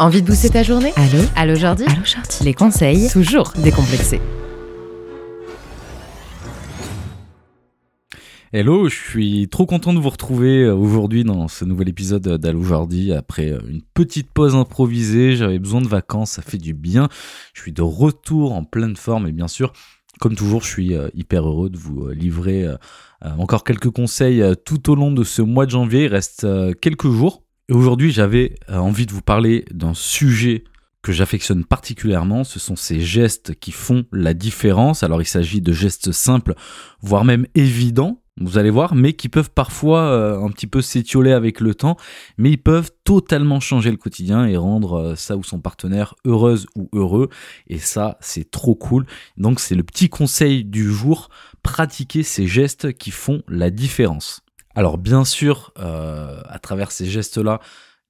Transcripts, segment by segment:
Envie de booster ta journée Allô Allô Jordi Allô Jordi Les conseils, toujours décomplexés. Hello, je suis trop content de vous retrouver euh, aujourd'hui dans ce nouvel épisode d'Allo Jordi après euh, une petite pause improvisée. J'avais besoin de vacances, ça fait du bien. Je suis de retour en pleine forme et bien sûr, comme toujours, je suis euh, hyper heureux de vous livrer encore quelques conseils tout au long de ce mois de janvier. Il reste quelques jours. Aujourd'hui, j'avais envie de vous parler d'un sujet que j'affectionne particulièrement, ce sont ces gestes qui font la différence. Alors il s'agit de gestes simples, voire même évidents, vous allez voir, mais qui peuvent parfois euh, un petit peu s'étioler avec le temps, mais ils peuvent totalement changer le quotidien et rendre euh, ça ou son partenaire heureuse ou heureux. Et ça, c'est trop cool. Donc c'est le petit conseil du jour, pratiquer ces gestes qui font la différence. Alors bien sûr, euh, à travers ces gestes-là,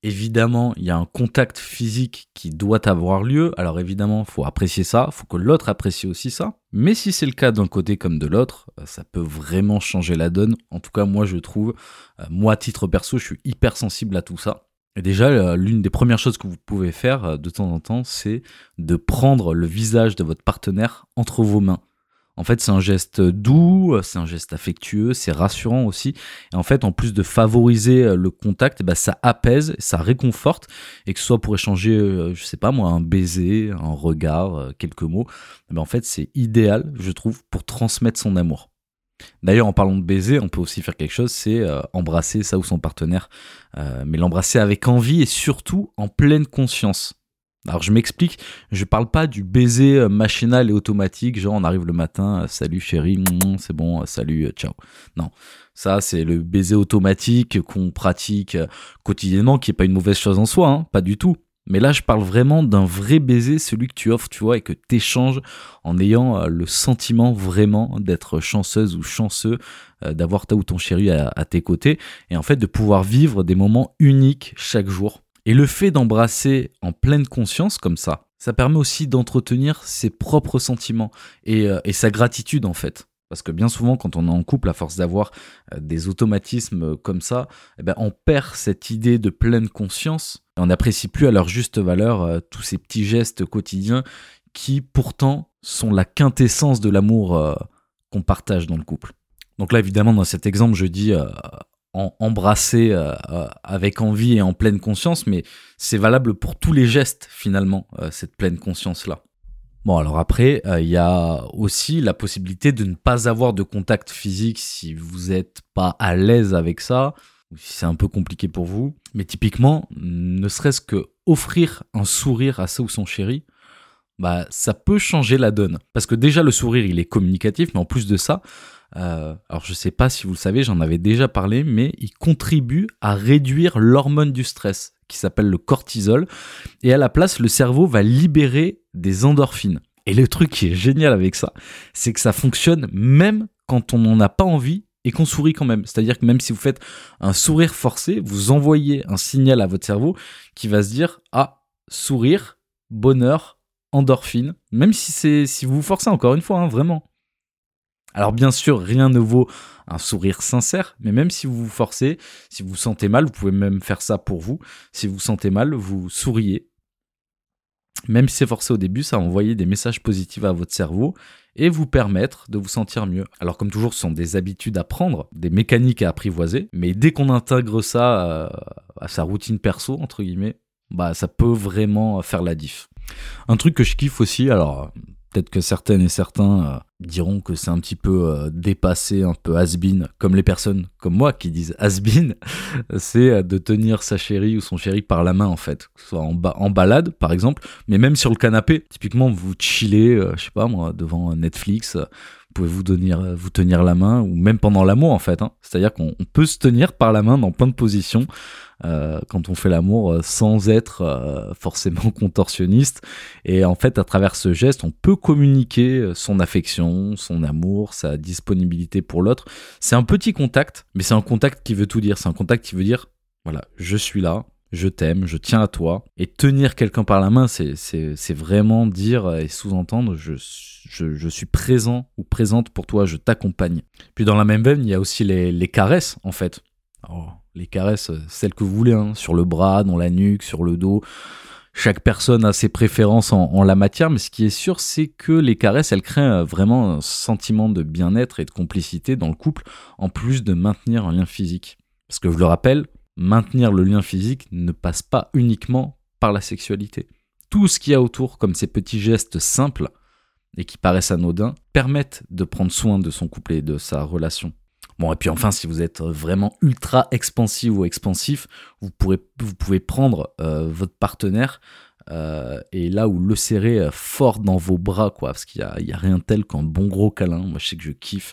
Évidemment, il y a un contact physique qui doit avoir lieu. Alors évidemment, il faut apprécier ça, il faut que l'autre apprécie aussi ça. Mais si c'est le cas d'un côté comme de l'autre, euh, ça peut vraiment changer la donne. En tout cas, moi je trouve, euh, moi à titre perso, je suis hyper sensible à tout ça. Et déjà, l'une des premières choses que vous pouvez faire de temps en temps, c'est de prendre le visage de votre partenaire entre vos mains. En fait, c'est un geste doux, c'est un geste affectueux, c'est rassurant aussi. Et en fait, en plus de favoriser euh, le contact, bah, ça apaise, ça réconforte. Et que ce soit pour échanger, euh, je sais pas moi, un baiser, un regard, euh, quelques mots, bah, en fait, c'est idéal, je trouve, pour transmettre son amour. D'ailleurs, en parlant de baiser, on peut aussi faire quelque chose, c'est embrasser ça ou son partenaire, mais l'embrasser avec envie et surtout en pleine conscience. Alors je m'explique, je parle pas du baiser euh, machinal et automatique, genre on arrive le matin, euh, salut chérie, c'est bon, euh, salut, ciao. Non, ça c'est le baiser automatique qu'on pratique quotidiennement, qui est pas une mauvaise chose en soi, hein, pas du tout. Mais là je parle vraiment d'un vrai baiser, celui que tu offres, tu vois, et que tu échanges en ayant le sentiment vraiment d'être chanceuse ou chanceux, d'avoir ta ou ton chéri à tes côtés, et en fait de pouvoir vivre des moments uniques chaque jour et le fait d'embrasser en pleine conscience comme ça, ça permet aussi d'entretenir ses propres sentiments euh, et, sa gratitude en fait. Parce que bien souvent, quand on est en couple, à force d'avoir euh, des automatismes comme ça, eh ben, on perd cette idée de pleine conscience et on n'apprécie plus à leur juste valeur euh, tous ces petits gestes quotidiens qui pourtant sont la quintessence de l'amour qu'on partage dans le couple. Donc là, évidemment, dans cet exemple, je dis embrasser euh, euh, avec envie et en pleine conscience, mais c'est valable pour tous les gestes finalement, euh, cette pleine conscience-là. Bon, alors après, il y a aussi la possibilité de ne pas avoir de contact physique si vous n'êtes pas à l'aise avec ça, ou si c'est un peu compliqué pour vous. Mais typiquement, ne serait-ce que offrir un sourire à ça ou son chéri, bah, ça peut changer la donne. Parce que déjà, le sourire, il est communicatif, mais en plus de ça, euh, alors je sais pas si vous le savez, j'en avais déjà parlé, mais il contribue à réduire l'hormone du stress qui s'appelle le cortisol. Et à la place, le cerveau va libérer des endorphines. Et le truc qui est génial avec ça, c'est que ça fonctionne même quand on n'en a pas envie et qu'on sourit quand même. C'est-à-dire que même si vous faites un sourire forcé, vous envoyez un signal à votre cerveau qui va se dire ah sourire, bonheur, endorphine. Même si c'est si vous vous forcez encore une fois, hein, vraiment. Alors bien sûr, rien ne vaut un sourire sincère, mais même si vous vous forcez, si vous vous sentez mal, vous pouvez même faire ça pour vous. Si vous vous sentez mal, vous souriez. Même si c'est forcé au début, ça va envoyer des messages positifs à votre cerveau et vous permettre de vous sentir mieux. Alors comme toujours, ce sont des habitudes à prendre, des mécaniques à apprivoiser, mais dès qu'on intègre ça euh, à sa routine perso, entre guillemets, bah ça peut vraiment faire la diff. Un truc que je kiffe aussi, alors Peut-être que certaines et certains euh, diront que c'est un petit peu euh, dépassé, un peu has-been, comme les personnes comme moi qui disent has-been, c'est euh, de tenir sa chérie ou son chéri par la main en fait, que ce soit en, en balade par exemple, mais même sur le canapé. Typiquement, vous chillez, je sais pas moi, devant Netflix, pouvez vous, donner, vous tenir la main, ou même pendant l'amour en fait. Hein. C'est-à-dire qu'on peut se tenir par la main dans plein de positions. Euh, quand on fait l'amour euh, sans être euh, forcément contorsionniste. Et en fait, à travers ce geste, on peut communiquer son affection, son amour, sa disponibilité pour l'autre. C'est un petit contact, mais c'est un contact qui veut tout dire. C'est un contact qui veut dire, voilà, je suis là, je t'aime, je tiens à toi. Et tenir quelqu'un par la main, c'est vraiment dire et sous-entendre je, suis présent ou présente pour toi, je t'accompagne. Puis dans la même veine, il y a aussi les, les caresses, en fait. Oh, les caresses, euh, celles que vous voulez, hein, sur le bras, dans la nuque, sur le dos. chaque personne a ses préférences en, en la matière, mais ce qui est sûr, c'est que les caresses, elles créent euh, vraiment un sentiment de bien-être et de complicité dans le couple, en plus de maintenir un lien physique. Parce que je le rappelle, maintenir le lien physique ne passe pas uniquement par la sexualité. Tout ce qu'il y a autour, comme ces petits gestes simples et qui paraissent anodins, permettent de prendre soin de son couple et de sa relation. Bon, et puis enfin, si vous êtes vraiment ultra expansif ou expansif, vous, vous pouvez prendre euh, votre partenaire euh, et là où le serrer euh, fort dans vos bras, quoi, parce qu'il n'y a, rien tel qu'un bon gros câlin. Moi, je sais que je kiffe.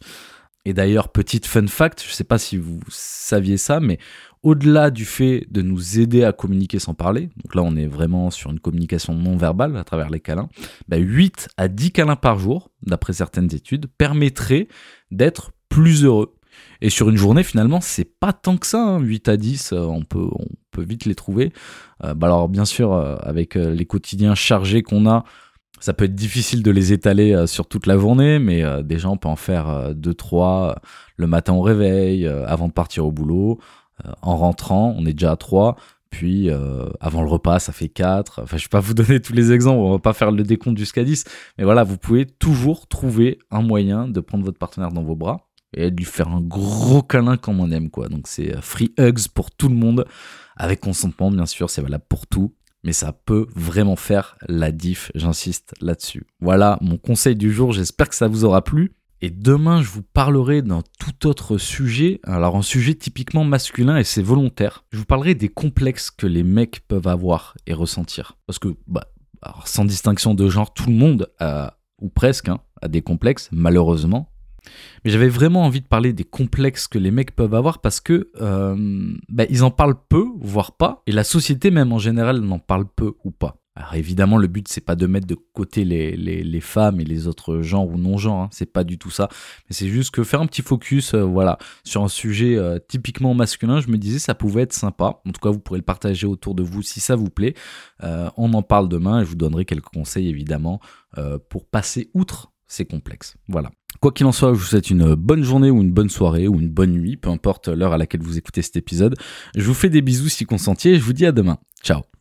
Et d'ailleurs, petite fun fact, je ne sais pas si vous saviez ça, mais au-delà du fait de nous aider à communiquer sans parler, donc là on est vraiment sur une communication non verbale à travers les câlins, bah 8 à 10 câlins par jour, d'après certaines études, permettraient d'être plus heureux et sur une journée, finalement, c'est pas tant que ça. 8 hein. à 10, euh, on peut, on peut vite les trouver. Euh, bah alors, bien sûr, euh, avec les quotidiens chargés qu'on a, ça peut être difficile de les étaler sur toute la journée, mais déjà, on peut en faire 2-3 le matin au réveil, avant de partir au boulot. en rentrant, on est déjà à 3. Puis avant le repas, ça fait 4. Enfin, je vais pas vous donner tous les exemples, on va pas faire le décompte jusqu'à 10. Mais voilà, vous pouvez toujours trouver un moyen de prendre votre partenaire dans vos bras et de lui faire un gros câlin comme on aime quoi. Donc c'est euh, free hugs pour tout le monde avec consentement bien sûr, c'est valable pour tout. Mais ça peut vraiment faire la diff, j'insiste là-dessus. Voilà mon conseil du jour, j'espère que ça vous aura plu. Et demain, je vous parlerai d'un tout autre sujet, alors un sujet typiquement masculin et c'est volontaire. Je vous parlerai des complexes que les mecs peuvent avoir et ressentir. Parce que, bah, sans distinction de genre, tout le monde a, ou presque, hein, a des complexes, malheureusement. Mais j'avais vraiment envie de parler des complexes que les mecs peuvent avoir parce que euh, bah, ils en parlent peu, voire pas, et la société même en général n'en parle peu ou pas. Alors évidemment, le but c'est pas de mettre de côté les, femmes et les autres genres ou non-genres, hein, c'est pas du tout ça. Mais c'est juste que faire un petit focus, euh, voilà, sur un sujet euh, typiquement masculin, je me disais ça pouvait être sympa. En tout cas, vous pourrez le partager autour de vous si ça vous plaît. on en parle demain et je vous donnerai quelques conseils évidemment pour passer outre ces complexes. Voilà. Quoi qu'il en soit, je vous souhaite une bonne journée ou une bonne soirée ou une bonne nuit, peu importe l'heure à laquelle vous écoutez cet épisode. Je vous fais des bisous si consentiez et je vous dis à demain. Ciao